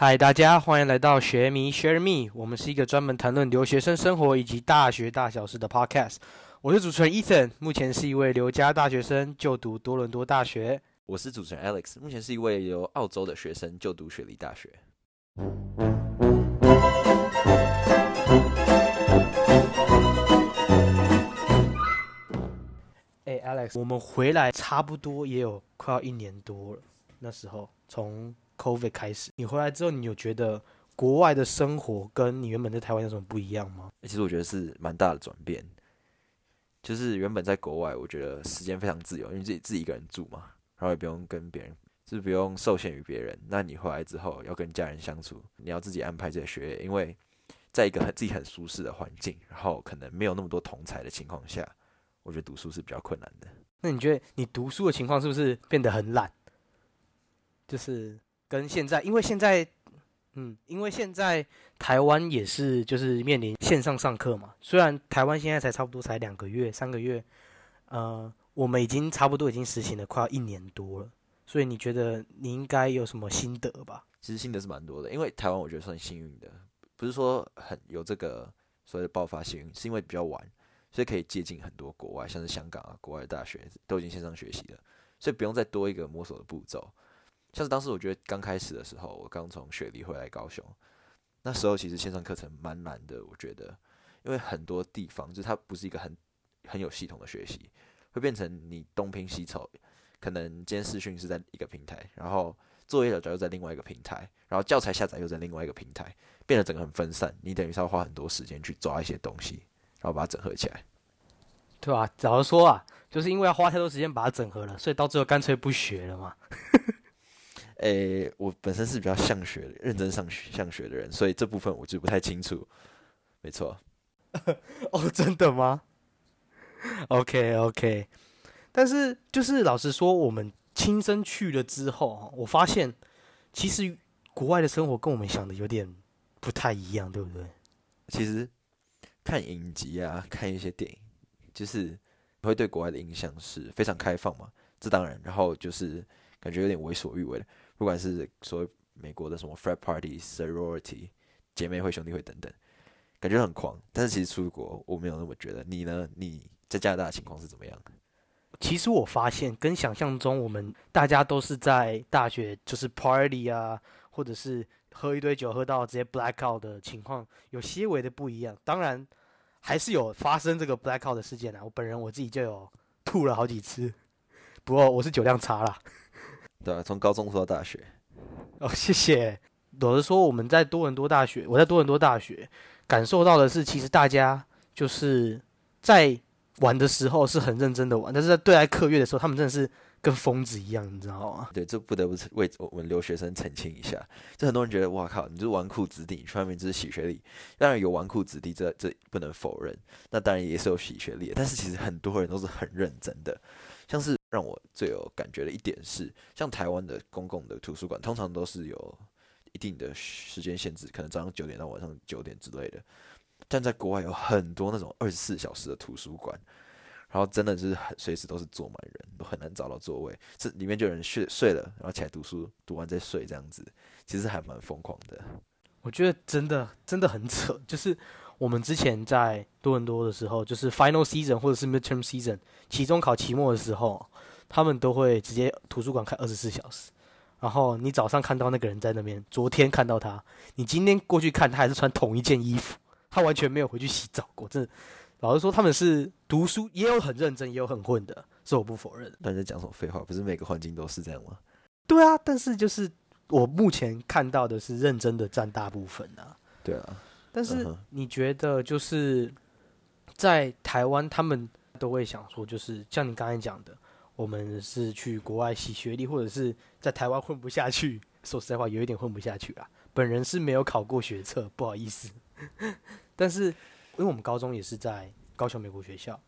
嗨，大家欢迎来到学迷 Share Me，我们是一个专门谈论留学生生活以及大学大小事的 Podcast。我是主持人 Ethan，目前是一位留家大学生，就读多伦多大学。我是主持人 Alex，目前是一位由澳洲的学生，就读雪梨大学。哎，Alex，我们回来差不多也有快要一年多了。那时候从 COVID 开始，你回来之后，你有觉得国外的生活跟你原本在台湾有什么不一样吗？其实我觉得是蛮大的转变。就是原本在国外，我觉得时间非常自由，因为自己自己一个人住嘛，然后也不用跟别人，就是不用受限于别人。那你回来之后要跟家人相处，你要自己安排这些学业，因为在一个很自己很舒适的环境，然后可能没有那么多同才的情况下，我觉得读书是比较困难的。那你觉得你读书的情况是不是变得很懒？就是跟现在，因为现在。嗯，因为现在台湾也是就是面临线上上课嘛。虽然台湾现在才差不多才两个月、三个月，呃，我们已经差不多已经实行了快要一年多了。所以你觉得你应该有什么心得吧？其实心得是蛮多的，因为台湾我觉得算幸运的，不是说很有这个所谓的爆发幸运，是因为比较晚，所以可以接近很多国外，像是香港啊，国外的大学都已经线上学习了，所以不用再多一个摸索的步骤。像是当时我觉得刚开始的时候，我刚从雪梨回来高雄，那时候其实线上课程蛮难的。我觉得，因为很多地方就是它不是一个很很有系统的学习，会变成你东拼西凑。可能今天视讯是在一个平台，然后作业找又在另外一个平台，然后教材下载又在另外一个平台，变得整个很分散。你等于是要花很多时间去抓一些东西，然后把它整合起来，对吧？假如说啊，就是因为要花太多时间把它整合了，所以到最后干脆不学了嘛。诶，我本身是比较向学、认真上学、向学的人，所以这部分我就不太清楚。没错，哦，真的吗？OK OK，但是就是老实说，我们亲身去了之后，我发现其实国外的生活跟我们想的有点不太一样，对不对？其实看影集啊，看一些电影，就是会对国外的印象是非常开放嘛，这当然，然后就是感觉有点为所欲为的。不管是所谓美国的什么 frat party、sorority、姐妹会、兄弟会等等，感觉很狂。但是其实出国我没有那么觉得。你呢？你在加拿大的情况是怎么样？其实我发现跟想象中，我们大家都是在大学就是 party 啊，或者是喝一堆酒喝到直接 black out 的情况，有些微的不一样。当然还是有发生这个 black out 的事件啊。我本人我自己就有吐了好几次，不过我是酒量差啦。对啊，从高中说到大学，哦，谢谢。有的说我们在多伦多大学，我在多伦多大学感受到的是，其实大家就是在玩的时候是很认真的玩，但是在对待课业的时候，他们真的是跟疯子一样，你知道吗？对，这不得不为我们留学生澄清一下。这很多人觉得，哇靠，你是纨绔子弟，去外面就是洗学历。当然有纨绔子弟，这这不能否认。那当然也是有洗学历，但是其实很多人都是很认真的，像是。让我最有感觉的一点是，像台湾的公共的图书馆，通常都是有一定的时间限制，可能早上九点到晚上九点之类的。但在国外有很多那种二十四小时的图书馆，然后真的是很随时都是坐满人，都很难找到座位。这里面就有人睡睡了，然后起来读书，读完再睡，这样子其实还蛮疯狂的。我觉得真的真的很扯，就是我们之前在多伦多的时候，就是 final season 或者是 midterm season 期中考期末的时候。他们都会直接图书馆开二十四小时，然后你早上看到那个人在那边，昨天看到他，你今天过去看他还是穿同一件衣服，他完全没有回去洗澡过。这老实说，他们是读书也有很认真，也有很混的，是我不否认。那你在讲什么废话？不是每个环境都是这样吗？对啊，但是就是我目前看到的是认真的占大部分啊。对啊，但是你觉得就是在台湾，他们都会想说，就是像你刚才讲的。我们是去国外洗学历，或者是在台湾混不下去。说实在话，有一点混不下去啊。本人是没有考过学测，不好意思。但是，因为我们高中也是在高雄美国学校，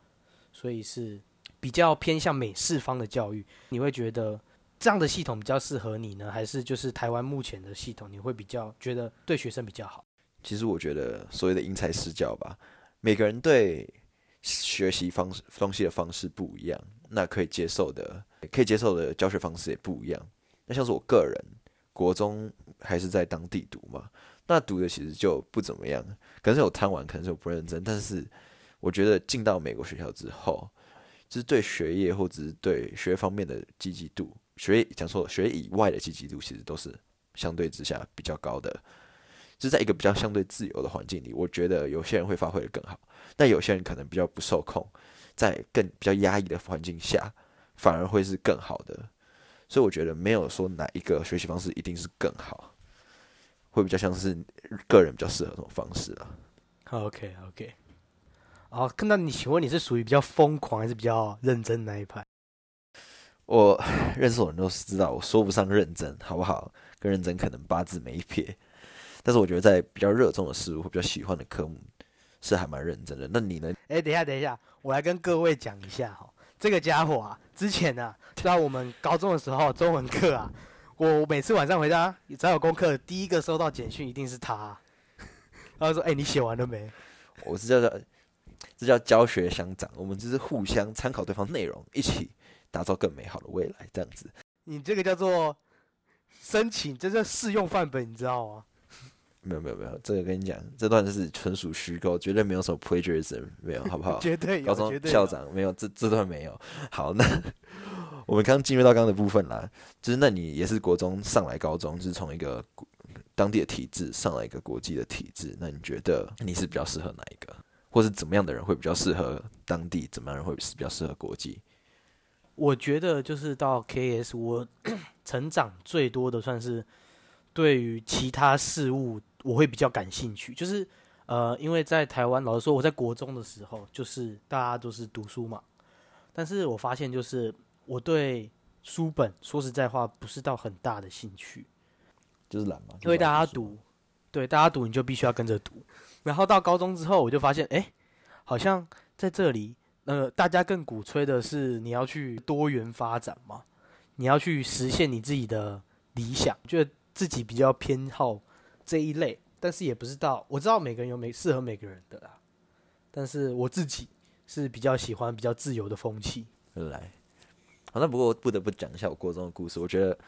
所以是比较偏向美式方的教育。你会觉得这样的系统比较适合你呢，还是就是台湾目前的系统，你会比较觉得对学生比较好？其实我觉得所谓的因材施教吧，每个人对学习方式东西的方式不一样。那可以接受的，可以接受的教学方式也不一样。那像是我个人，国中还是在当地读嘛，那读的其实就不怎么样，可能是有贪玩，可能是有不认真，但是我觉得进到美国学校之后，就是对学业或者是对学方面的积极度，学讲错了，学以外的积极度其实都是相对之下比较高的。就在一个比较相对自由的环境里，我觉得有些人会发挥的更好，但有些人可能比较不受控，在更比较压抑的环境下，反而会是更好的。所以我觉得没有说哪一个学习方式一定是更好，会比较像是个人比较适合这种方式啊。OK OK，好，那你请问你是属于比较疯狂还是比较认真那一派？我认识我的人都是知道，我说不上认真，好不好？跟认真可能八字没一撇。但是我觉得在比较热衷的事物或比较喜欢的科目，是还蛮认真的。那你呢？哎，等一下，等一下，我来跟各位讲一下哈，这个家伙啊，之前啊，在我们高中的时候，中文课啊，我每次晚上回家，只要有功课，第一个收到简讯一定是他、啊，他说：“哎、你写完了没我是叫叫这叫教学相长，我们就是互相参考对方内容，一起打造更美好的未来，这样子。？”你这个叫做申请，这叫试用范本，你知道吗？没有没有没有，这个跟你讲，这段是纯属虚构，绝对没有什么 plagiarism，没有，好不好？绝对有，高中校长没有，这这段没有。好，那 我们刚进入到刚刚的部分啦，就是那你也是国中上来高中，就是从一个当地的体制上来一个国际的体制，那你觉得你是比较适合哪一个，或是怎么样的人会比较适合当地，怎么样人会是比较适合国际？我觉得就是到 KS，我 成长最多的算是对于其他事物我会比较感兴趣，就是呃，因为在台湾，老实说，我在国中的时候，就是大家都是读书嘛，但是我发现就是我对书本说实在话不是到很大的兴趣，就是懒嘛，因为大家读，对大家读你就必须要跟着读，然后到高中之后，我就发现，哎，好像在这里，呃，大家更鼓吹的是你要去多元发展嘛，你要去实现你自己的理想，觉得自己比较偏好这一类，但是也不知道，我知道每个人有每适合每个人的啦，但是我自己是比较喜欢比较自由的风气。原来。好，那不过不得不讲一下我国中的故事。我觉得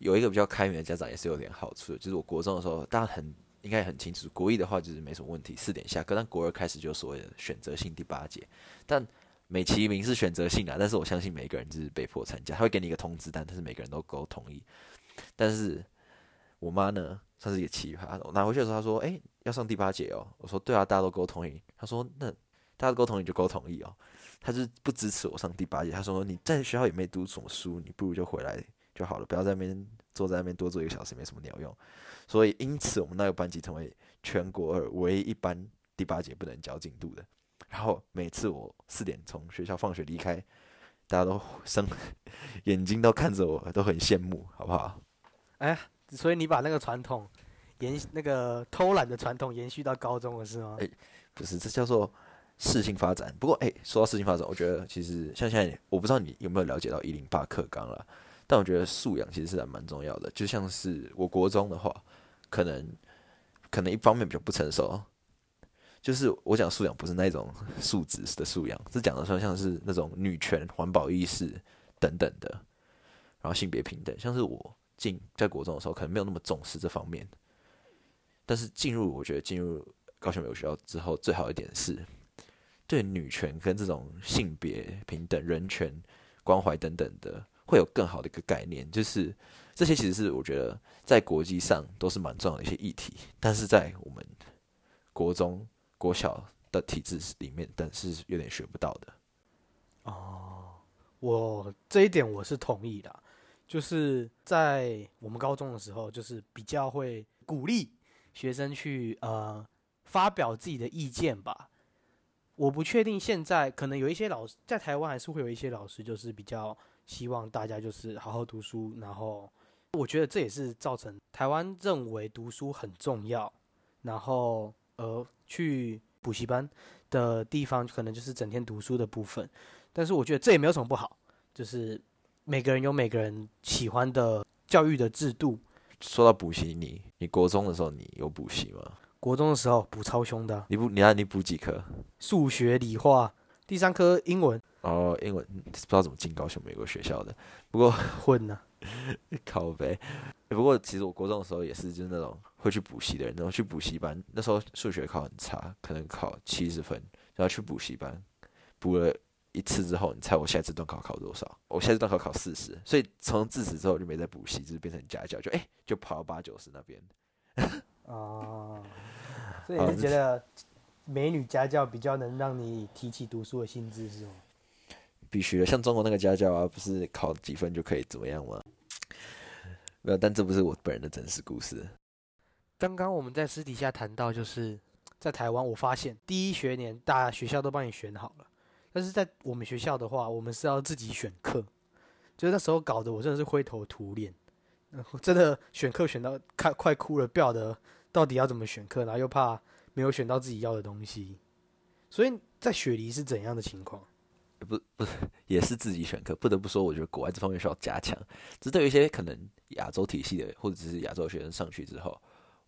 有一个比较开明的家长也是有点好处的，就是我国中的时候，大家很应该很清楚，国一的话就是没什么问题，四点下课。但国二开始就所谓的选择性第八节，但美其名是选择性啊，但是我相信每个人就是被迫参加，他会给你一个通知单，但是每个人都都同意。但是我妈呢，算是一个奇葩。我拿回去的时候，她说：“哎、要上第八节哦。”我说：“对啊，大家都沟同意。”她说：“那大家都沟同意就沟同意哦。”她就是不支持我上第八节。她说：“你在学校也没读什么书，你不如就回来就好了，不要在那边坐在那边多坐一个小时，没什么鸟用。”所以因此我们那个班级成为全国二唯一一班第八节不能交进度的。然后每次我四点从学校放学离开，大家都 生眼睛都看着我，都很羡慕，好不好？哎所以你把那个传统延那个偷懒的传统延续到高中了是吗？哎不是，这叫做适性发展。不过，哎、说到适性发展，我觉得其实像现在，我不知道你有没有了解到一零八课纲啦，但我觉得素养其实是还蛮重要的。就像是我国中的话，可能可能一方面比较不成熟，就是我讲素养不是那种素质的素养，是讲的说像是那种女权、环保意识等等的，然后性别平等，像是我进在国中的时候，可能没有那么重视这方面，但是进入我觉得进入高雄美国学校之后，最好一点是对女权跟这种性别平等、人权关怀等等的，会有更好的一个概念。就是这些其实是我觉得在国际上都是蛮重要的一些议题，但是在我们国中、国小的体制里面，但是有点学不到的。哦我这一点我是同意的，就是在我们高中的时候，就是比较会鼓励学生去呃发表自己的意见吧。我不确定现在可能有一些老师在台湾还是会有一些老师，就是比较希望大家就是好好读书，然后我觉得这也是造成台湾认为读书很重要，然后呃去补习班的地方可能就是整天读书的部分。但是我觉得这也没有什么不好，就是每个人有每个人喜欢的教育的制度。说到补习，你你国中的时候你有补习吗？国中的时候补超凶的啊，你补你看你补几科？数学、理化，第三科英文哦，英文不知道怎么进高雄美国学校的，不过混呢、靠呗。不过其实我国中的时候也是，就是那种会去补习的人，然后去补习班。那时候数学考很差，可能考七十分，然后去补习班补了一次之后，你猜我下一次段考考多少？我下次段考考四十，所以从自此之后就没再补习，就是变成家教，就哎、就跑到八九十那边。哦，所以你是觉得美女家教比较能让你提起读书的兴致是吗？必须的，像中国那个家教啊，不是考几分就可以怎么样吗？没有，但这不是我本人的真实故事。刚刚我们在私底下谈到，就是在台湾，我发现第一学年大学校都帮你选好了，但是在我们学校的话，我们是要自己选课，就是那时候搞得我真的是灰头土脸，然后真的选课选到快快哭了，不晓得到底要怎么选课，然后又怕没有选到自己要的东西，所以在雪梨是怎样的情况？不不也是自己选课，不得不说，我觉得国外这方面需要加强。只对于一些可能亚洲体系的或者是亚洲学生上去之后，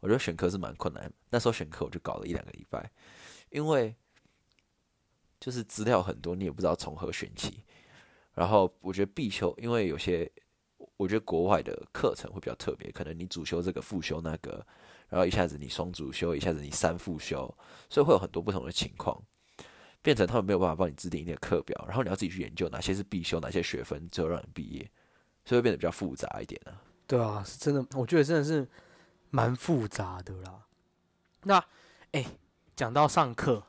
我觉得选课是蛮困难。那时候选课我就搞了一两个礼拜，因为就是资料很多，你也不知道从何选起。然后我觉得必修，因为有些我觉得国外的课程会比较特别，可能你主修这个，副修那个，然后一下子你双主修，一下子你三副修，所以会有很多不同的情况。变成他们没有办法帮你制定一定的课表，然后你要自己去研究哪些是必修，哪些学分最后让你毕业，所以会变得比较复杂一点啊。对啊，是真的，我觉得真的是蛮复杂的啦。那，哎，讲到上课，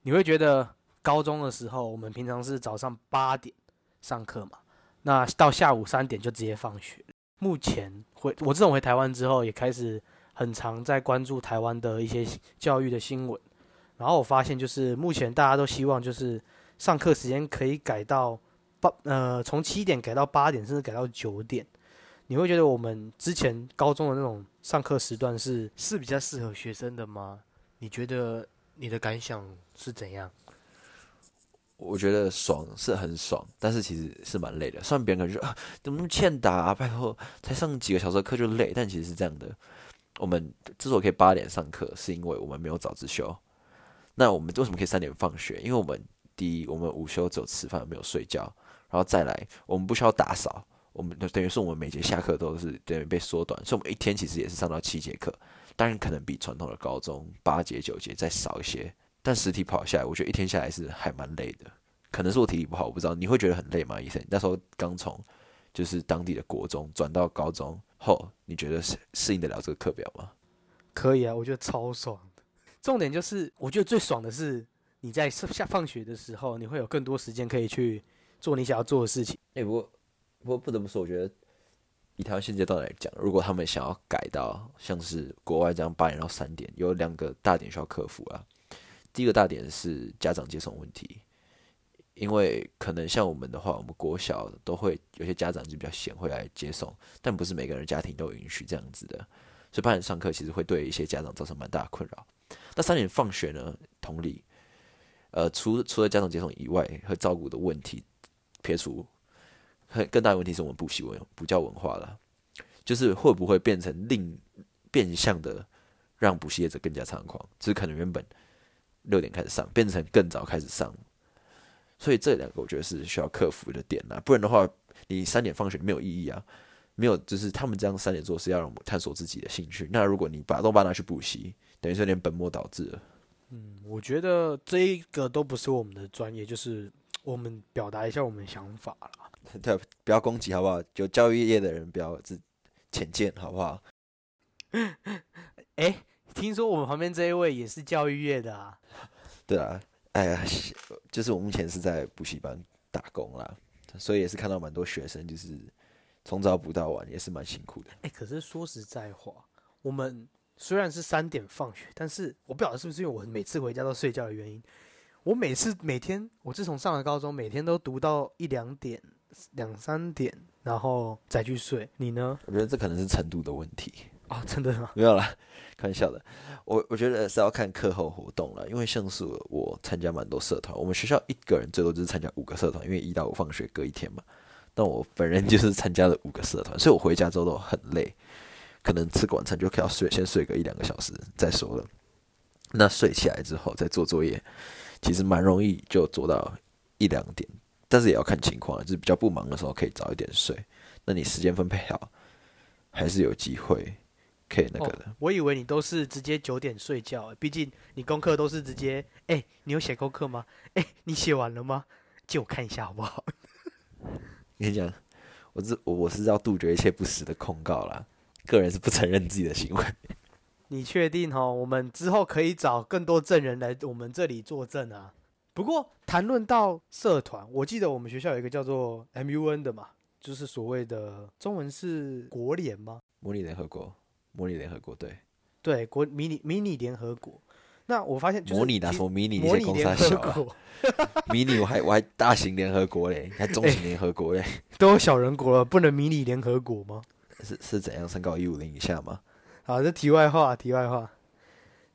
你会觉得高中的时候，我们平常是早上八点上课嘛，那到下午三点就直接放学。目前回我自从回台湾之后，也开始很常在关注台湾的一些教育的新闻。然后我发现，就是目前大家都希望，就是上课时间可以改到八呃，从七点改到八点，甚至改到九点。你会觉得我们之前高中的那种上课时段是是比较适合学生的吗？你觉得你的感想是怎样？我觉得爽是很爽，但是其实是蛮累的。虽然别人感觉啊，怎么那么欠打啊？拜托，才上几个小时的课就累，但其实是这样的。我们之所以可以八点上课，是因为我们没有早自修。那我们为什么可以三点放学？因为我们第一，我们午休只有吃饭，没有睡觉，然后再来，我们不需要打扫，我们等于是我们每节下课都是等于被缩短，所以我们一天其实也是上到七节课，当然可能比传统的高中八节九节再少一些，但实体跑下来，我觉得一天下来是还蛮累的。可能是我体力不好，我不知道你会觉得很累吗？医生，那时候刚从就是当地的国中转到高中后，你觉得适适应得了这个课表吗？可以啊，我觉得超爽的。重点就是，我觉得最爽的是你在下放学的时候，你会有更多时间可以去做你想要做的事情。哎、不过不过不得不说，我觉得以台湾现阶段来讲，如果他们想要改到像是国外这样八点到三点，有两个大点需要克服啊。第一个大点是家长接送问题，因为可能像我们的话，我们国小都会有些家长就比较闲会来接送，但不是每个人家庭都允许这样子的，所以八点上课其实会对一些家长造成蛮大的困扰。那三点放学呢？同理，呃，除除了家长接送以外，和照顾的问题撇除，很更大的问题是我们补习文补教文化了，就是会不会变成另变相的让补习业者更加猖狂，就是可能原本六点开始上，变成更早开始上，所以这两个我觉得是需要克服的点啦，不然的话，你三点放学没有意义啊。没有，就是他们这样三点做是要让我们探索自己的兴趣。那如果你把都把它拿去补习，等于是有点本末倒置了。嗯，我觉得这一个都不是我们的专业，就是我们表达一下我们的想法啦。对，不要攻击好不好？就教育业的人不要自浅见好不好？哎，听说我们旁边这一位也是教育业的啊？对啊，哎呀，就是我目前是在补习班打工啦，所以也是看到蛮多学生就是从早补到晚，也是蛮辛苦的。哎，可是说实在话，我们虽然是三点放学，但是我不晓得是不是因为我每次回家都睡觉的原因，我每次每天，我自从上了高中，每天都读到一两点、两三点，然后再去睡。你呢？我觉得这可能是程度的问题。啊、真的吗？没有啦，开玩笑的。我我觉得是要看课后活动了，因为像是我参加蛮多社团，我们学校一个人最多就是参加五个社团，因为一到五放学隔一天嘛。但我本人就是参加了五个社团，所以我回家之后都很累，可能吃个晚餐就可以要睡，先睡个一两个小时再说了。那睡起来之后再做作业，其实蛮容易就做到一两点，但是也要看情况，就是比较不忙的时候可以早一点睡。那你时间分配好，还是有机会可以那个的。哦我以为你都是直接九点睡觉，欸毕竟你功课都是直接，哎、你有写功课吗？哎、你写完了吗？借我看一下好不好？跟你讲，我是我我是要杜绝一切不实的控告啦。个人是不承认自己的行为。你确定哈？我们之后可以找更多证人来我们这里作证啊。不过谈论到社团，我记得我们学校有一个叫做 MUN 的嘛，就是所谓的中文是国联吗？模拟联合国，模拟联合国对，对，国迷你迷你联合国。那我发现就是模拟哪其什么迷你？你模拟在公联合司小啊？国 迷你我还我还大型联合国嘞，还中型联合国嘞，都有小人国了，不能迷你联合国吗？是是怎样？身高一五零以下吗？好，这题外话，题外话。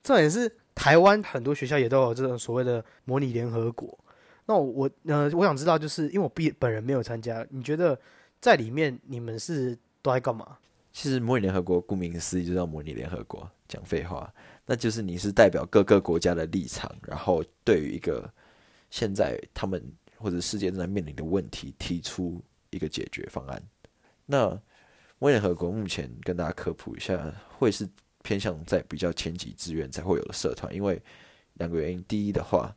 重点是台湾很多学校也都有这种所谓的模拟联合国。那我我呃，我想知道，就是因为我毕本人没有参加，你觉得在里面你们是都在干嘛？其实模拟联合国顾名思义就叫模拟联合国，讲废话，那就是你是代表各个国家的立场，然后对于一个现在他们或者世界正在面临的问题提出一个解决方案。那模拟联合国目前跟大家科普一下，会是偏向在比较前几志愿才会有的社团，因为两个原因，第一的话，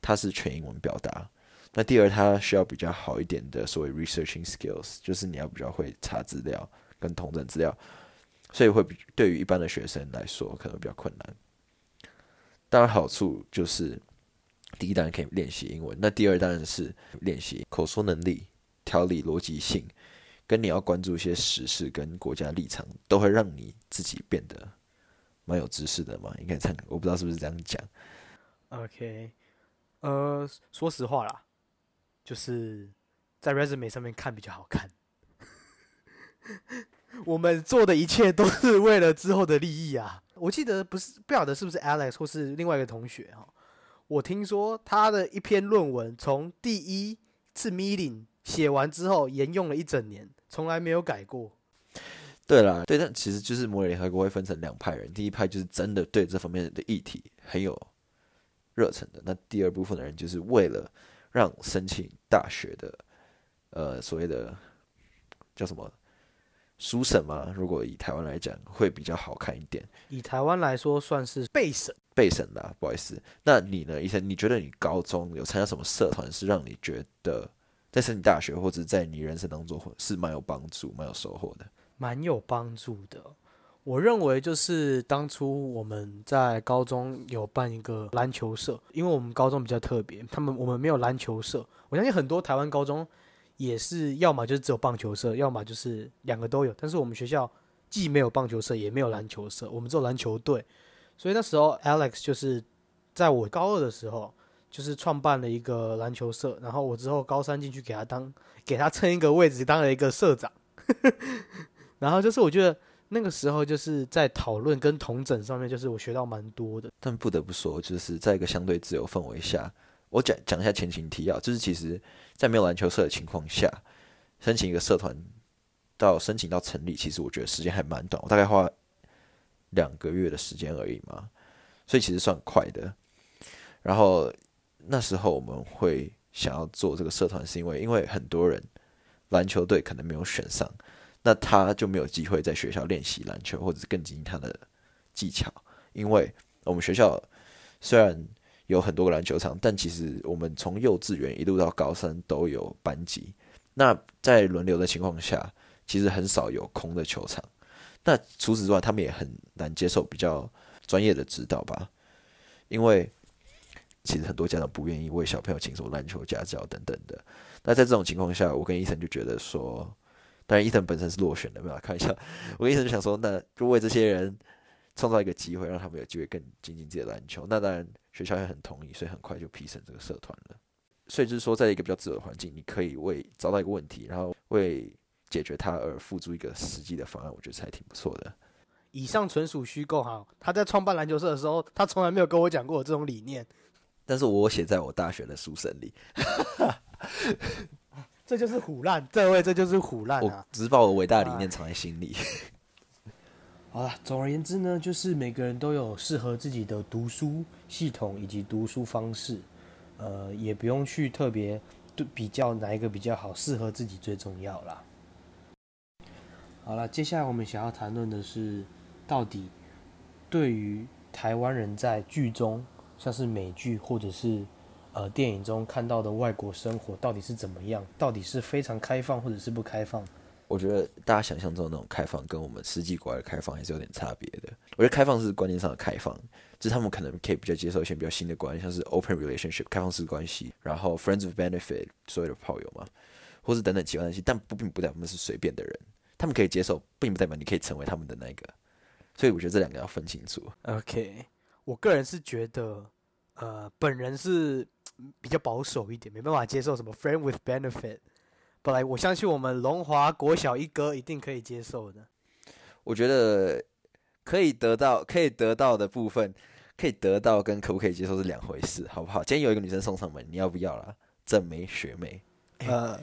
它是全英文表达。那第二，它需要比较好一点的所谓 researching skills，就是你要比较会查资料跟同等资料，所以会比对于一般的学生来说可能比较困难。当然，好处就是第一当然可以练习英文，那第二当然是练习口说能力、条理逻辑性，跟你要关注一些时事跟国家立场，都会让你自己变得蛮有知识的嘛。应该这样，我不知道是不是这样讲。OK，呃，说实话啦，就是在 resume 上面看比较好看。我们做的一切都是为了之后的利益啊！我记得不是不晓得是不是 Alex 或是另外一个同学哈，我听说他的一篇论文从第一次 meeting 写完之后，沿用了一整年，从来没有改过。对啦，对，但其实就是摩尔联合国会分成两派人，第一派就是真的对这方面的议题很有热忱的，那第二部分的人就是为了让申请大学的，呃，所谓的叫什么书审嘛，如果以台湾来讲，会比较好看一点。以台湾来说，算是备审。备审啦，不好意思。那你呢，医生？你觉得你高中有参加什么社团，是让你觉得在申请大学或者在你人生当中是蛮有帮助、蛮有收获的？蛮有帮助的。我认为就是当初我们在高中有办一个篮球社，因为我们高中比较特别，他们我们没有篮球社。我相信很多台湾高中也是，要么就是只有棒球社，要么就是两个都有。但是我们学校既没有棒球社，也没有篮球社，我们只有篮球队。所以那时候 Alex 就是在我高二的时候，就是创办了一个篮球社，然后我之后高三进去给他当给他蹭一个位置，当了一个社长。然后就是我觉得那个时候就是在讨论跟同整上面，就是我学到蛮多的。但不得不说，就是在一个相对自由氛围下，我讲讲一下前情提要，就是其实，在没有篮球社的情况下，申请一个社团到申请到成立，其实我觉得时间还蛮短，我大概花两个月的时间而已嘛，所以其实算快的。然后那时候我们会想要做这个社团，是因为因为很多人篮球队可能没有选上，那他就没有机会在学校练习篮球，或者是更精进他的技巧。因为我们学校虽然有很多个篮球场，但其实我们从幼稚园一路到高三都有班级。那在轮流的情况下，其实很少有空的球场。那除此之外，他们也很难接受比较专业的指导吧，因为其实很多家长不愿意为小朋友请什么篮球家教等等的。那在这种情况下，我跟伊森就觉得说，当然伊森本身是落选的，没有开玩笑。我跟伊森就想说，那就为这些人创造一个机会，让他们有机会更精进自己的篮球。那当然学校也很同意，所以很快就批审这个社团了。所以就是说，在一个比较自由的环境，你可以为找到一个问题，然后为解决它而付诸一个实际的方案，我觉得还挺不错的。以上纯属虚构哈。他在创办篮球社的时候，他从来没有跟我讲过有这种理念。但是我写在我大学的书生里，这就是虎烂，这位这就是虎烂我啊！只是把我伟大的理念藏在心里。好了，总而言之呢，就是每个人都有适合自己的读书系统以及读书方式，呃，也不用去特别对比较哪一个比较好，适合自己最重要啦。好了，接下来我们想要谈论的是，到底对于台湾人在剧中，像是美剧或者是呃电影中看到的外国生活，到底是怎么样？到底是非常开放或者是不开放？我觉得大家想象中的那种开放，跟我们实际国外的开放还是有点差别的。我觉得开放是观念上的开放，就是他们可能可以比较接受一些比较新的观念，像是 open relationship 开放式关系，然后 friends with benefit 所有的炮友嘛，或是等等其他东西，但不并不代表他们是随便的人，他们可以接受，并不代表你可以成为他们的那个。所以我觉得这两个要分清楚。OK，我个人是觉得，呃，本人是比较保守一点，没办法接受什么 friend with benefit。本来我相信我们龙华国小一哥一定可以接受的。我觉得可以得到可以得到的部分，可以得到跟可不可以接受是两回事，好不好？今天有一个女生送上门，你要不要啦？正妹学妹，呃，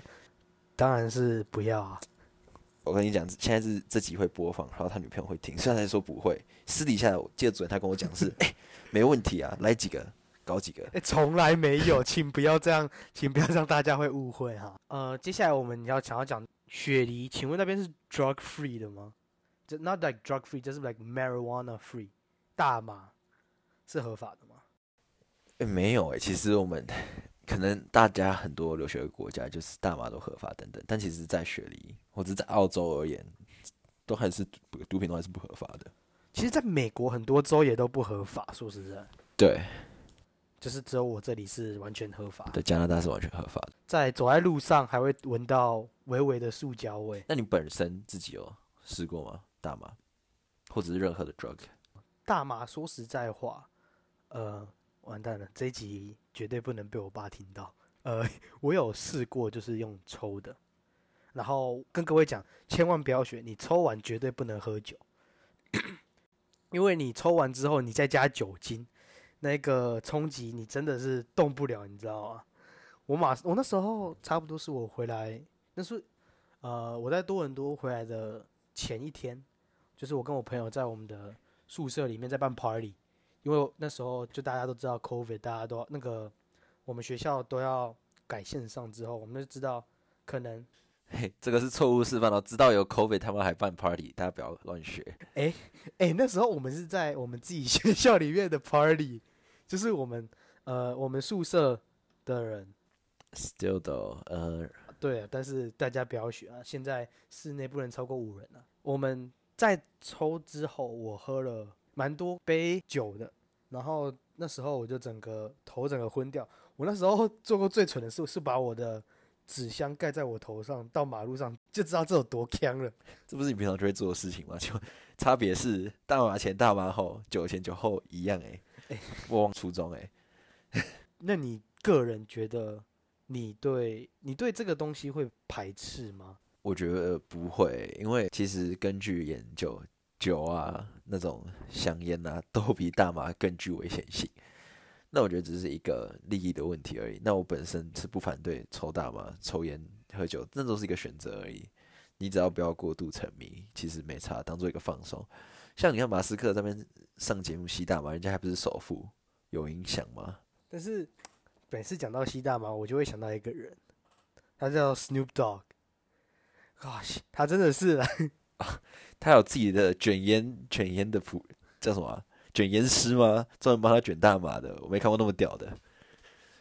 当然是不要啊。我跟你讲，现在是这集会播放，然后他女朋友会听，虽然他说不会，私底下我记得昨天他跟我讲是，哎、没问题啊，来几个，搞几个。哎，从来没有，请不要这样，请不要让大家会误会哈。呃，接下来我们要想要讲雪梨，请问那边是 drug free 的吗？就 not like drug free，就是 like marijuana free，大麻是合法的吗？哎、没有哎、其实我们 可能大家很多留学的国家就是大麻都合法等等，但其实，在雪梨或者在澳洲而言，都还是毒品都还是不合法的。其实，在美国很多州也都不合法，说实在，对，就是只有我这里是完全合法的。在加拿大是完全合法的。在走在路上还会闻到微微的塑胶味。那你本身自己有试过吗？大麻，或者是任何的 drug？大麻说实在话，呃，完蛋了，这一集绝对不能被我爸听到。呃，我有试过，就是用抽的，然后跟各位讲，千万不要学，你抽完绝对不能喝酒，因为你抽完之后，你再加酒精，那个冲击你真的是动不了，你知道吗？我马我那时候差不多是我回来，那是呃我在多伦多回来的前一天，就是我跟我朋友在我们的宿舍里面在办 party，因为那时候就大家都知道 COVID，大家都那个我们学校都要改线上之后，我们就知道可能 嘿，这个是错误示范哦！知道有 COVID，他们还办 party，大家不要乱学。哎、那时候我们是在我们自己学校里面的 party，就是我们呃我们宿舍的人。Still though，呃，对啊，但是大家不要学啊！现在室内不能超过五人啊。我们在抽之后，我喝了蛮多杯酒的，然后那时候我就整个头整个昏掉。我那时候做过最蠢的事，是把我的纸箱盖在我头上，到马路上就知道这有多坑了。这不是你平常就会做的事情吗？就差别是大麻前、大麻后，酒前、酒后一样哎、哎 莫忘初衷哎、那你个人觉得，你对你对这个东西会排斥吗？我觉得不会，因为其实根据研究，酒啊那种香烟啊，都比大麻更具危险性。那我觉得只是一个利益的问题而已。那我本身是不反对抽大麻、抽烟、喝酒，那都是一个选择而已。你只要不要过度沉迷，其实没差，当做一个放松。像你看马斯克在那边上节目吸大麻，人家还不是首富，有影响吗？但是每次讲到吸大麻，我就会想到一个人，他叫 Snoop Dogg。Gosh，他真的是 他有自己的卷烟卷烟的谱，叫什么啊、卷烟师吗？专门帮他卷大麻的，我没看过那么屌的，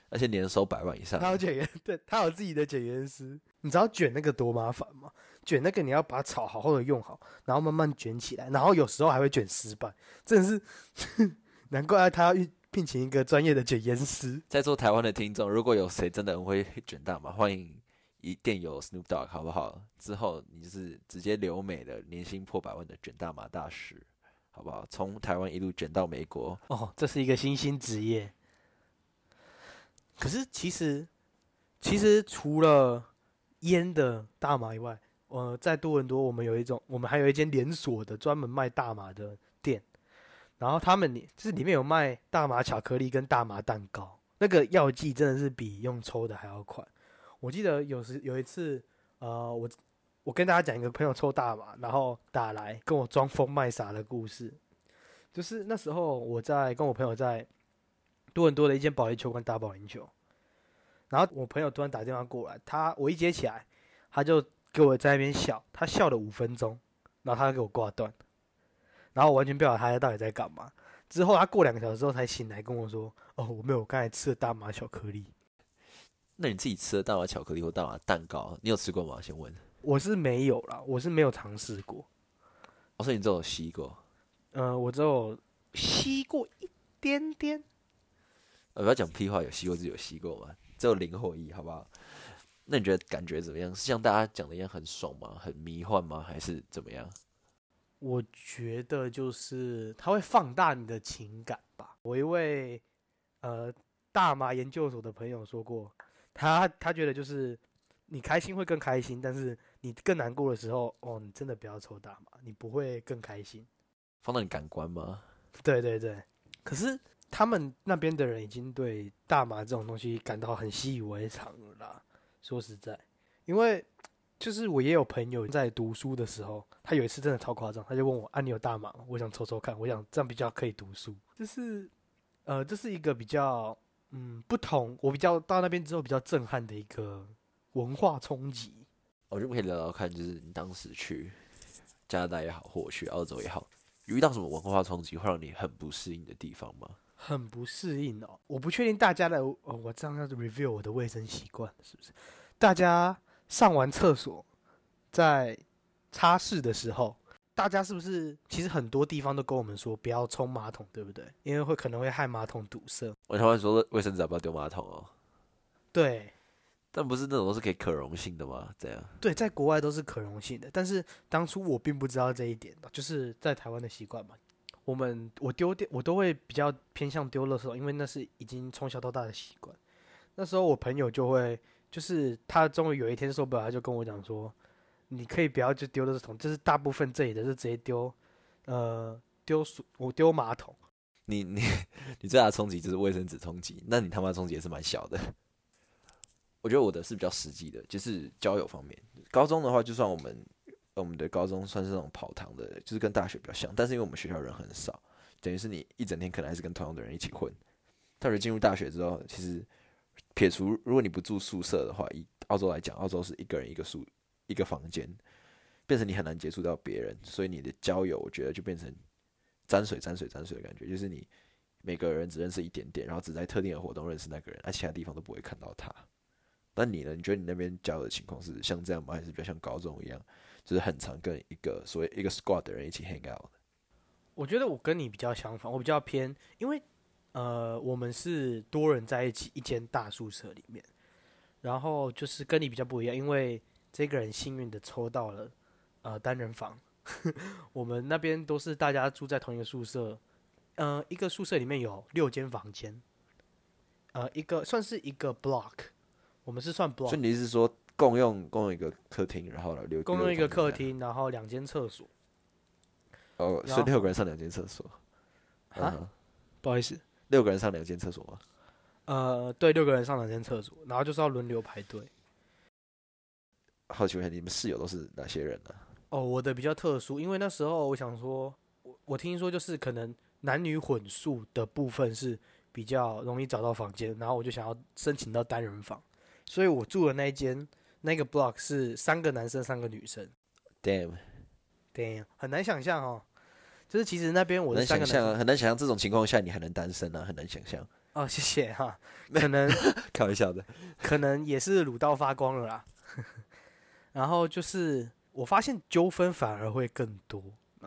而且年收百万以上他。有卷烟，对他有自己的卷烟师。你知道卷那个多麻烦吗？卷那个你要把草好好的用好，然后慢慢卷起来，然后有时候还会卷失败，真的是 难怪他要聘聘请一个专业的卷烟师。在座台湾的听众，如果有谁真的很会卷大麻，欢迎一定有 Snoop Dogg 好不好？之后你就是直接留美的年薪破百万的卷大麻大师，好不好？从台湾一路卷到美国，哦，这是一个新兴职业。可是其实，其实除了烟的大麻以外，呃，在多伦多我们有一种，我们还有一间连锁的专门卖大麻的店，然后他们里就是里面有卖大麻巧克力跟大麻蛋糕，那个药剂真的是比用抽的还要快。我记得有时有一次，呃，我我跟大家讲一个朋友抽大麻，然后打来跟我装疯卖傻的故事。就是那时候我在跟我朋友在多伦多的一间保龄球馆打保龄球，然后我朋友突然打电话过来，他我一接起来，他就给我在那边笑，他笑了五分钟，然后他给我挂断，然后我完全不晓得他到底在干嘛。之后他过两个小时之后才醒来跟我说：“哦，我没有，我刚才吃了大麻巧克力。那你自己吃的大麻巧克力或大麻蛋糕，你有吃过吗？先问。”我是没有啦，我是没有尝试过。我说你只有吸过，呃，我只有吸过一点点。呃，不要讲屁话，有吸过就有吸过嘛，只有零或一，好不好？那你觉得感觉怎么样？是像大家讲的一样很爽吗？很迷幻吗？还是怎么样？我觉得就是它会放大你的情感吧。我一位呃大麻研究所的朋友说过，他他觉得就是你开心会更开心，但是你更难过的时候，哦，你真的不要抽大麻，你不会更开心。放到你感官吗？对对对。可是他们那边的人已经对大麻这种东西感到很习以为常了啦。说实在，因为。就是我也有朋友在读书的时候，他有一次真的超夸张，他就问我：“啊，你有大麻吗？我想抽抽看，我想这样比较可以读书。”就是，呃，这是一个比较嗯不同，我比较到那边之后比较震撼的一个文化冲击。我就可以聊聊看，就是你当时去加拿大也好，或去澳洲也好，遇到什么文化冲击会让你很不适应的地方吗？很不适应哦，我不确定大家的，我这样要 review 我的卫生习惯是不是？大家。上完厕所，在擦拭的时候，大家是不是其实很多地方都跟我们说不要冲马桶，对不对？因为会可能会害马桶堵塞。我台湾说卫生纸不要丢马桶哦。对，但不是那种都是可以可溶性的吗？这样？对，在国外都是可溶性的，但是当初我并不知道这一点，就是在台湾的习惯嘛。我们我丢掉我都会比较偏向丢垃圾桶，因为那是已经从小到大的习惯。那时候我朋友就会。就是他终于有一天受不了，他就跟我讲说：“你可以不要就丢垃圾桶，就是大部分这里的是直接丢，呃，丢水，我丢马桶。”你你你最大的冲击就是卫生纸冲击，那你他妈冲击也是蛮小的。我觉得我的是比较实际的，就是交友方面。高中的话，就算我们我们的高中算是那种跑堂的，就是跟大学比较像，但是因为我们学校人很少，等于是你一整天可能还是跟同样的人一起混。但是进入大学之后，其实。撇除如果你不住宿舍的话，以澳洲来讲，澳洲是一个人一个宿一个房间，变成你很难接触到别人，所以你的交友我觉得就变成沾水沾水沾水的感觉，就是你每个人只认识一点点，然后只在特定的活动认识那个人，而其他地方都不会看到他。那你呢？你觉得你那边交友的情况是像这样吗？还是比较像高中一样，就是很常跟一个所谓一个 squad 的人一起 hang out 的？我觉得我跟你比较相反，我比较偏，因为。呃，我们是多人在一起一间大宿舍里面，然后就是跟你比较不一样，因为这个人幸运的抽到了呃单人房。我们那边都是大家住在同一个宿舍，呃，一个宿舍里面有六间房间，呃，一个算是一个 block，我们是算 block。所以你是说共用共用一个客厅，然后六共用一个客厅，然后两间厕所。哦，所以六个人上两间厕所。啊，不好意思。六个人上两间厕所吗？呃，对，六个人上两间厕所，然后就是要轮流排队。好奇问一下，你们室友都是哪些人呢？哦，我的比较特殊，因为那时候我想说，我我听说就是可能男女混宿的部分是比较容易找到房间，然后我就想要申请到单人房，所以我住的那一间那个 block 是三个男生三个女生。Damn，Damn，很难想象哦。就是其实那边我能想象，很难想象这种情况下你还能单身啊，很难想象。哦，谢谢哈，可能开玩笑的，可能也是卤到发光了啦。然后就是我发现纠纷反而会更多，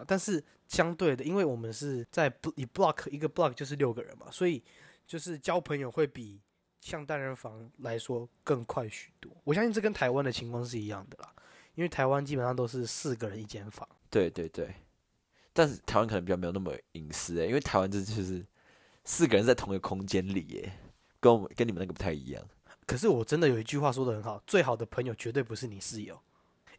但是相对的，因为我们是在一 block 一个 block 就是六个人嘛，所以就是交朋友会比像单人房来说更快许多。我相信这跟台湾的情况是一样的啦，因为台湾基本上都是四个人一间房。对对对。但是台湾可能比较没有那么隐私诶，因为台湾这就是四个人在同一个空间里耶，跟我们跟你们那个不太一样。可是我真的有一句话说的很好，最好的朋友绝对不是你室友，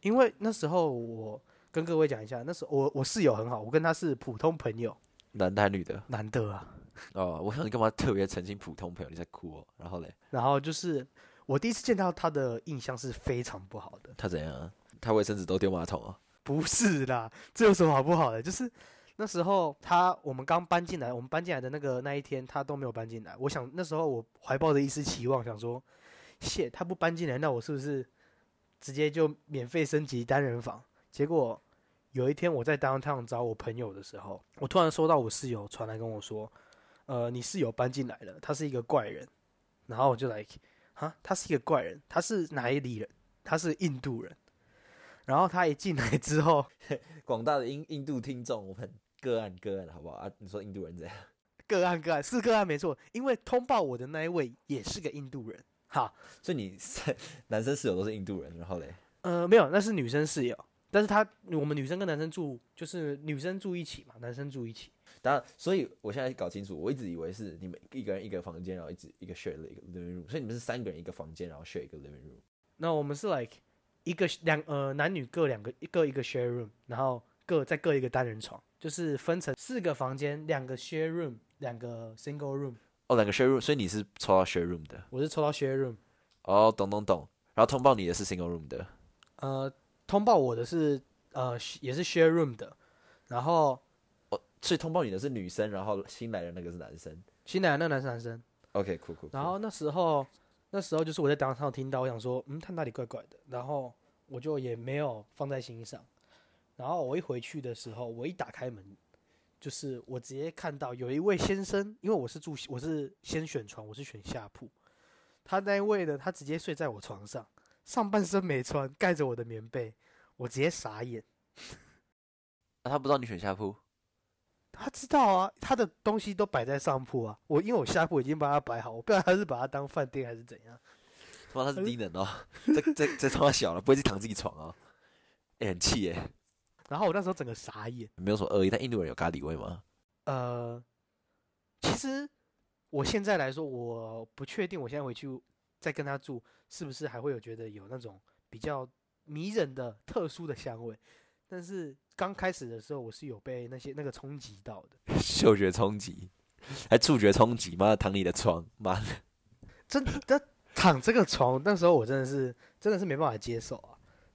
因为那时候我跟各位讲一下，那时候我我室友很好，我跟他是普通朋友，男的女的？男的啊。哦，我想你干嘛特别澄清普通朋友？你在哭哦？然后嘞？然后就是我第一次见到他的印象是非常不好的。他怎样？他卫生纸都丢马桶啊？不是啦，这有什么好不好的？就是那时候他我们刚搬进来，我们搬进来的那个那一天，他都没有搬进来。我想那时候我怀抱着一丝期望，想说，谢他不搬进来，那我是不是直接就免费升级单人房？结果有一天我在 downtown 找我朋友的时候，我突然收到我室友传来跟我说，呃，你室友搬进来了，他是一个怪人。然后我就来，啊，他是一个怪人，他是哪里人？他是印度人。然后他一进来之后，广大的印印度听众，我们个案个案好不好啊？你说印度人怎样？个案个案是个案没错，因为通报我的那一位也是个印度人。好，所以你男生室友都是印度人，然后嘞？呃，没有，那是女生室友。但是他我们女生跟男生住，就是女生住一起嘛，男生住一起。当然，所以我现在搞清楚，我一直以为是你们一个人一个房间，然后一直一个 share 的一个 living room，所以你们是三个人一个房间，然后 share 一个 living room。那我们是 like 一个两呃男女各两个各一个 share room，然后各再各一个单人床，就是分成四个房间，两个 share room，两个 single room。哦，两个 share room，所以你是抽到 share room 的？我是抽到 share room。哦，懂懂懂。然后通报你的是 single room 的？呃，通报我的是呃也是 share room 的，然后。所以通报你的是女生，然后新来的那个是男生。新来的那个男生男生。OK，酷酷。然后那时候，那时候就是我在当场听到，我想说，嗯，他哪里怪怪的。然后我就也没有放在心上。然后我一回去的时候，我一打开门，就是我直接看到有一位先生，因为我是住我是先选床，我是选下铺。他那位呢，他直接睡在我床上，上半身没穿，盖着我的棉被，我直接傻眼。那他不知道你选下铺？他知道啊，他的东西都摆在上铺啊。我因为我下铺已经把他摆好，我不知道他是把它当饭店还是怎样。他妈他是低能哦，这这这他妈小了，不会去躺自己床哦。哎，很气耶。然后我那时候整个傻眼。没有什么恶意，但印度人有咖喱味吗？呃，其实我现在来说，我不确定，我现在回去再跟他住，是不是还会有觉得有那种比较迷人的特殊的香味？但是。刚开始的时候，我是有被那些那个冲击到的，嗅觉冲击，还触觉冲击，妈的躺你的床，妈的，真的躺这个床，那时候我真的是真的是没办法接受啊。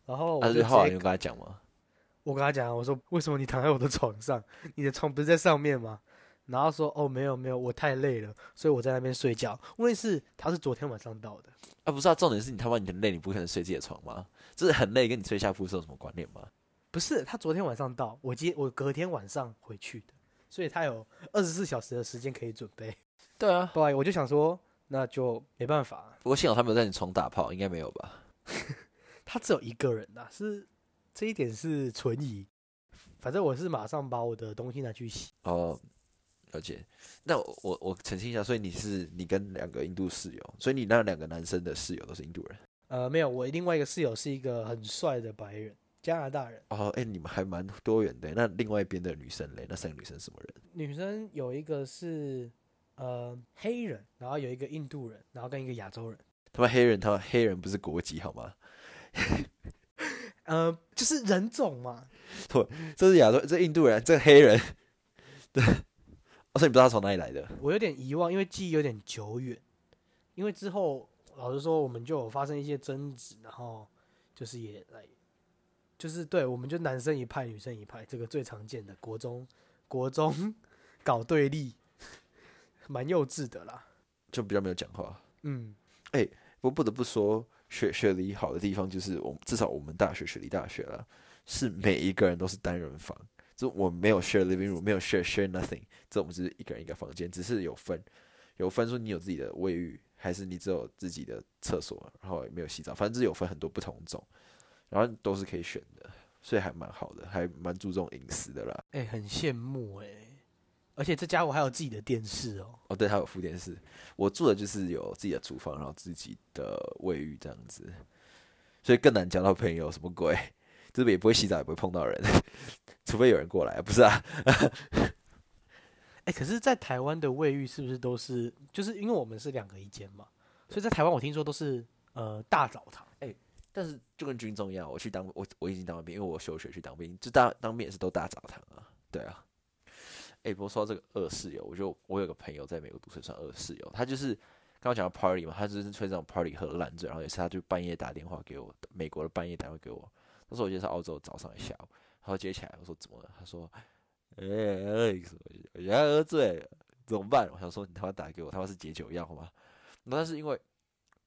然后我就后来有跟他讲吗？我跟他讲，我说为什么你躺在我的床上？你的床不是在上面吗？然后说哦没有没有，我太累了，所以我在那边睡觉。问题是他是昨天晚上到的啊，不是啊，重点是你他妈你很累，你不可能睡自己的床吗？就是很累，跟你睡下铺是有什么关联吗？不是他昨天晚上到，我今我隔天晚上回去的，所以他有二十四小时的时间可以准备。对啊，对，我就想说，那就没办法。不过幸好他没有在你床打炮，应该没有吧？他只有一个人呐，是这一点是存疑。反正我是马上把我的东西拿去洗。哦，了解。那我我我澄清一下，所以你是你跟两个印度室友，所以你那两个男生的室友都是印度人？呃，没有，我另外一个室友是一个很帅的白人。加拿大人哦，哎，你们还蛮多元的。那另外一边的女生嘞？那三个女生什么人？女生有一个是呃黑人，然后有一个印度人，然后跟一个亚洲人。他们黑人，他们黑人不是国籍好吗？呃，就是人种嘛。错，这是亚洲，这印度人，这黑人。对，而且你不知道他从哪里来的。我有点遗忘，因为记忆有点久远。因为之后老实说，我们就有发生一些争执，然后就是也来。就是对，我们就男生一派，女生一派，这个最常见的国中，国中搞对立，蛮幼稚的啦，就比较没有讲话。嗯，哎，我不得不说，雪雪梨好的地方就是我至少我们大学雪梨大学了，是每一个人都是单人房，就我没有 share living room，没有 share share nothing，这我们只是一个人一个房间，只是有分，有分说你有自己的卫浴，还是你只有自己的厕所，然后也没有洗澡，反正是有分很多不同种。然后都是可以选的，所以还蛮好的，还蛮注重隐私的啦。哎，很羡慕哎，而且这家伙还有自己的电视哦。哦，对，还有副电视。我住的就是有自己的厨房，然后自己的卫浴这样子，所以更难交到朋友。什么鬼？这边也不会洗澡，也不会碰到人，除非有人过来，不是啊？哎，可是，在台湾的卫浴是不是都是？就是因为我们是两个一间嘛，所以在台湾我听说都是呃大澡堂。哎。但是就跟军中一样，我去当我我已经当完兵，因为我休学去当兵，就当当兵也是都大澡堂啊，对啊。哎，不过说到这个二室友，我就我有个朋友在美国读书，算二室友，他就是刚刚讲到 party 嘛，他就是吹这种 party 喝烂醉，然后也是他就半夜打电话给我，美国的半夜打电话给我，他说我今天是澳洲早上下午，然后接起来我说怎么了？他说，哎哎，我要喝醉了，怎么办？我想说你他妈打给我，他妈是解酒药好吗？那但是因为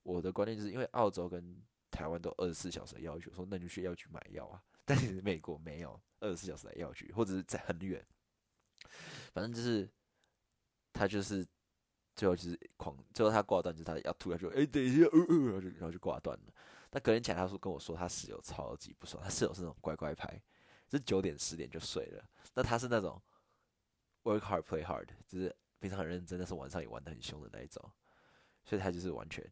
我的观念就是因为澳洲跟台湾都二十四小时的要求，说那就去药局买药啊。但是美国没有二十四小时的药局，或者是在很远，反正就是他就是最后就是狂，最后他挂断，就是他要吐下去，哎、等一下，呃呃，然后就然后就挂断了。那隔天起来，他说跟我说他室友超级不爽，他室友是那种乖乖牌，就九点十点就睡了。那他是那种 work hard play hard，就是平常很认真，但是晚上也玩的很凶的那一种，所以他就是完全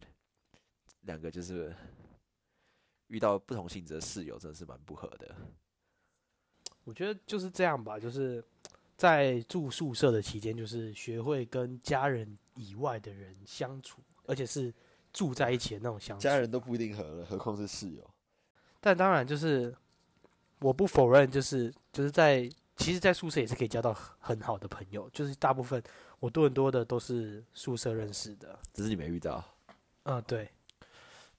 两个就是遇到不同性质的室友，真的是蛮不合的。我觉得就是这样吧，就是在住宿舍的期间，就是学会跟家人以外的人相处，而且是住在一起的那种相处。家人都不一定合了，何况是室友。但当然就是我不否认，就是就是在其实，在宿舍也是可以交到很很好的朋友，就是大部分我多很多的都是宿舍认识的。只是你没遇到。嗯，对，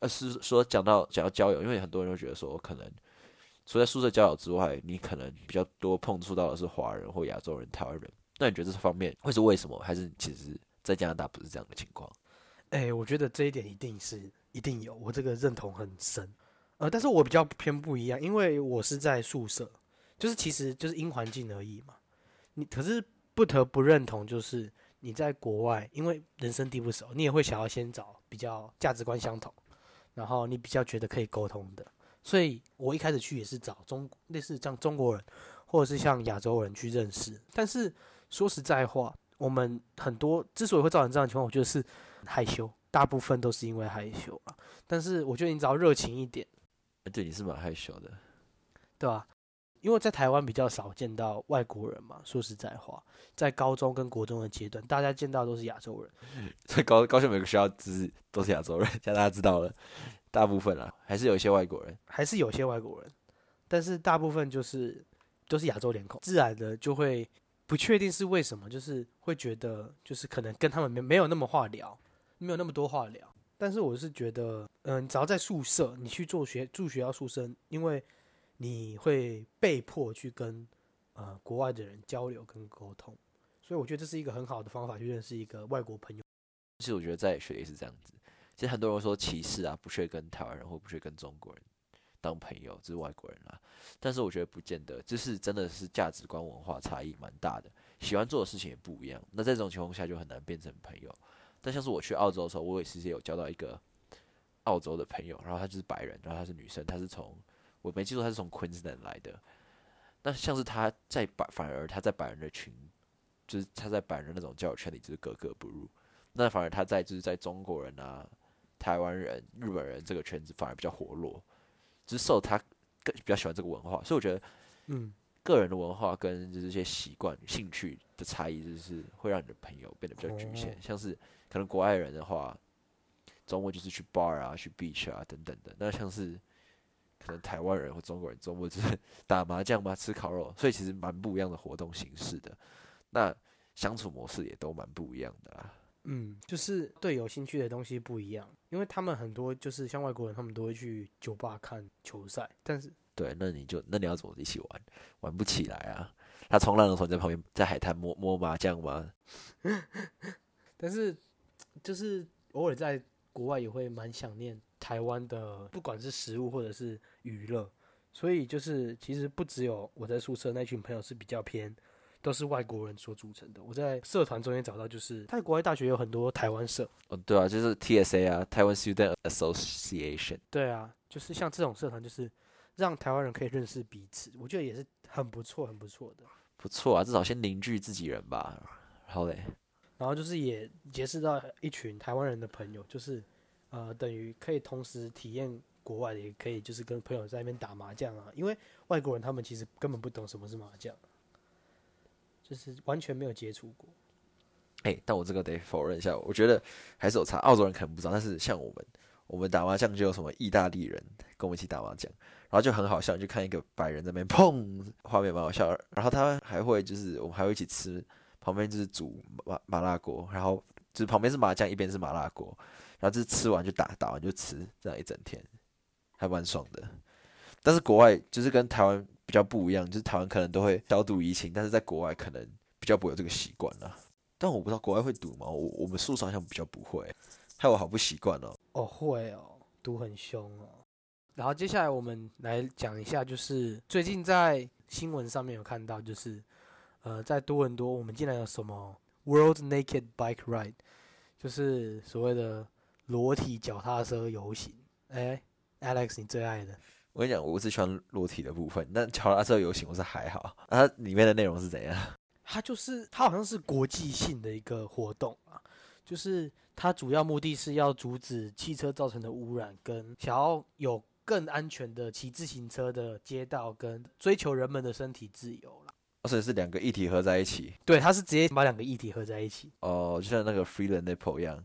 呃，是说讲到讲到交友，因为很多人会觉得说，可能除了宿舍交友之外，你可能比较多碰触到的是华人或亚洲人、台湾人。那你觉得这方面会是为什么？还是其实在加拿大不是这样的情况？哎、我觉得这一点一定是一定有，我这个认同很深。呃，但是我比较偏不一样，因为我是在宿舍，就是其实就是因环境而已嘛。你可是不得不认同，就是你在国外，因为人生地不熟，你也会想要先找比较价值观相同，然后你比较觉得可以沟通的。所以我一开始去也是找中类似像中国人，或者是像亚洲人去认识。但是说实在话，我们很多之所以会造成这样的情况，我觉得是害羞，大部分都是因为害羞啊。但是我觉得你只要热情一点，呃对，你是蛮害羞的。对吧、因为在台湾比较少见到外国人嘛，说实在话，在高中跟国中的阶段，大家见到都是亚洲人。在高高雄每个学校只是都是亚洲人，现在大家知道了，大部分啊还是有一些外国人。还是有些外国人，但是大部分就是都是亚洲脸孔，自然的就会不确定是为什么，就是会觉得就是可能跟他们没没有那么话聊，没有那么多话聊。但是我是觉得，嗯、只要在宿舍，你去做学住学校宿舍，因为你会被迫去跟呃国外的人交流跟沟通，所以我觉得这是一个很好的方法去认识一个外国朋友。其实我觉得在学也是这样子。其实很多人说歧视啊，不屑跟台湾人或不屑跟中国人当朋友，这是外国人啦。但是我觉得不见得，就是真的是价值观文化差异蛮大的，喜欢做的事情也不一样。那在这种情况下就很难变成朋友。但像是我去澳洲的时候，我也其实有交到一个澳洲的朋友，然后她就是白人，然后她是女生，她是从我没记错，他是从 Queensland 来的。那像是他在白，反而他在白人的群，就是他在白人那种交友圈里就是格格不入。那反而他在就是在中国人啊、台湾人、日本人这个圈子反而比较活络，就是受他更比较喜欢这个文化，所以我觉得嗯，个人的文化跟就是一些习惯、兴趣的差异，就是会让你的朋友变得比较局限。哦像是可能国外人的话，周末就是去 bar 啊、去 beach 啊等等的。那像是可能台湾人或中国人周末就是 打麻将嘛、吃烤肉，所以其实蛮不一样的活动形式的。那相处模式也都蛮不一样的啦。嗯，就是对有兴趣的东西不一样，因为他们很多就是像外国人，他们都会去酒吧看球赛，但是对，那你就那你要怎么一起玩？玩不起来啊！他冲浪的时候你在旁边在海滩摸摸麻将吗？但是就是偶尔在国外也会蛮想念台湾的，不管是食物或者是娱乐，所以就是其实不只有我在宿舍那群朋友是比较偏。都是外国人所组成的。我在社团中间找到，就是泰国外大学有很多台湾社，哦，对啊，就是 TSA 啊，台湾 Student Association。对啊，就是像这种社团，就是让台湾人可以认识彼此，我觉得也是很不错，很不错的。不错啊，至少先凝聚自己人吧。然后嘞，然后就是也结识到一群台湾人的朋友，就是呃，等于可以同时体验国外的，也可以就是跟朋友在那边打麻将啊。因为外国人他们其实根本不懂什么是麻将，就是完全没有接触过。哎、但我这个得否认一下，我觉得还是有差。澳洲人可能不知道，但是像我们，我们打麻将就有什么意大利人跟我们一起打麻将，然后就很好笑，就看一个白人在那边 砰，画面蛮好笑。然后他还会就是我们还会一起吃，旁边就是煮麻麻辣锅，然后就是旁边是麻将，一边是麻辣锅，然后就是吃完就打，打完就吃，这样一整天还蛮爽的。但是国外就是跟台湾比较不一样，就是台湾可能都会消毒疫情，但是在国外可能比较不会有这个习惯啦。但我不知道国外会赌吗？我我们宿舍好像比较不会，害我好不习惯哦。哦，会哦，赌很凶哦。然后接下来我们来讲一下，就是最近在新闻上面有看到，就是呃，在多伦多我们竟然有什么 World Naked Bike Ride，就是所谓的裸体脚踏车游行。哎，Alex，你最爱的？我跟你讲，我只喜欢裸体的部分，那脚踏车游行我是还好。它里面的内容是怎样？它就是它好像是国际性的一个活动啊，就是它主要目的是要阻止汽车造成的污染，跟想要有更安全的骑自行车的街道，跟追求人们的身体自由啦。所以是两个议题合在一起。对，它是直接把两个议题合在一起。哦，就像那个 Free the Nipple 一样，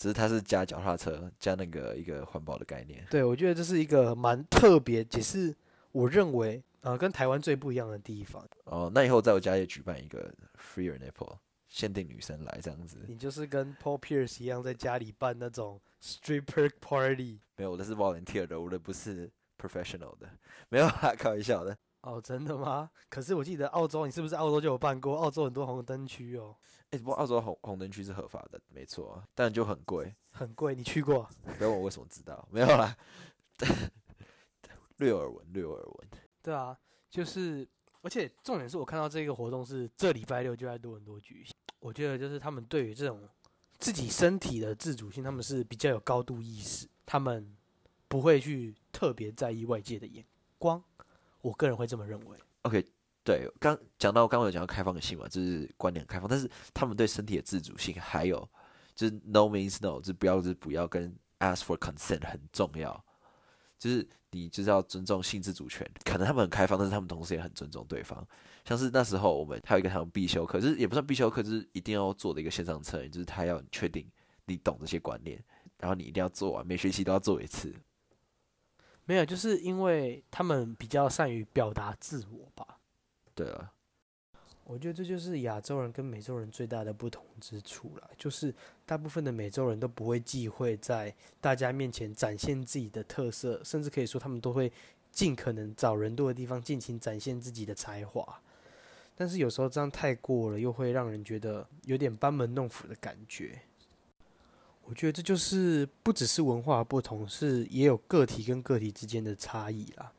只是它是加脚踏车，加那个一个环保的概念。对，我觉得这是一个蛮特别，也是我认为呃跟台湾最不一样的地方。哦，那以后在我家也举办一个 Free Nipple，限定女生来这样子。你就是跟 Paul Pierce 一样，在家里办那种 stripper party。没有，我的是 volunteer 的，我的不是 professional 的，没有啦，开玩笑的。哦，真的吗？可是我记得澳洲，你是不是澳洲就有办过？澳洲很多红灯区哦。哎，不过澳洲红红灯区是合法的，没错啊，但就很贵，很贵。你去过？不要问我为什么知道，没有啦，略有耳闻，略有耳闻。对啊，就是，而且重点是我看到这个活动是这礼拜六就在多伦多举行。我觉得就是他们对于这种自己身体的自主性，他们是比较有高度意识，他们不会去特别在意外界的眼光。我个人会这么认为。OK，对，刚讲到刚刚有讲到开放性嘛，就是观点开放，但是他们对身体的自主性，还有就是 no means no，就是不要就是不要跟 ask for consent 很重要，就是你就是要尊重性自主权。可能他们很开放，但是他们同时也很尊重对方。像是那时候我们还有一个他们必修课，就是也不算必修课，就是一定要做的一个线上测验，就是他要确定你懂这些观念，然后你一定要做完，每学期都要做一次。没有，就是因为他们比较善于表达自我吧。对啊，我觉得这就是亚洲人跟美洲人最大的不同之处了。就是大部分的美洲人都不会忌讳在大家面前展现自己的特色，甚至可以说他们都会尽可能找人多的地方尽情展现自己的才华。但是有时候这样太过了，又会让人觉得有点班门弄斧的感觉。我觉得这就是不只是文化不同，是也有个体跟个体之间的差异啦。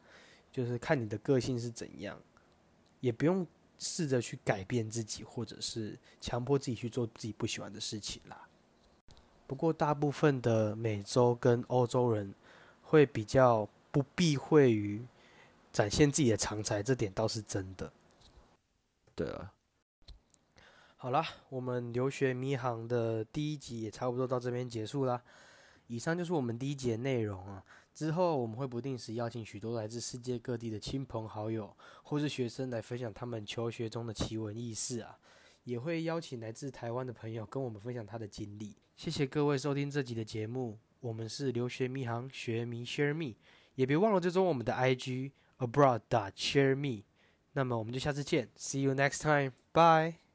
就是看你的个性是怎样，也不用试着去改变自己，或者是强迫自己去做自己不喜欢的事情啦。不过大部分的美洲跟欧洲人会比较不避讳于展现自己的长才，这点倒是真的。对啊。好啦，我们留学迷航的第一集也差不多到这边结束啦。以上就是我们第一集的内容啊。之后我们会不定时邀请许多来自世界各地的亲朋好友或是学生来分享他们求学中的奇闻异事啊，也会邀请来自台湾的朋友跟我们分享他的经历。谢谢各位收听这集的节目，我们是留学迷航学迷 Share Me，也别忘了追踪我们的 IG abroad dot share me。那么我们就下次见，See you next time，bye。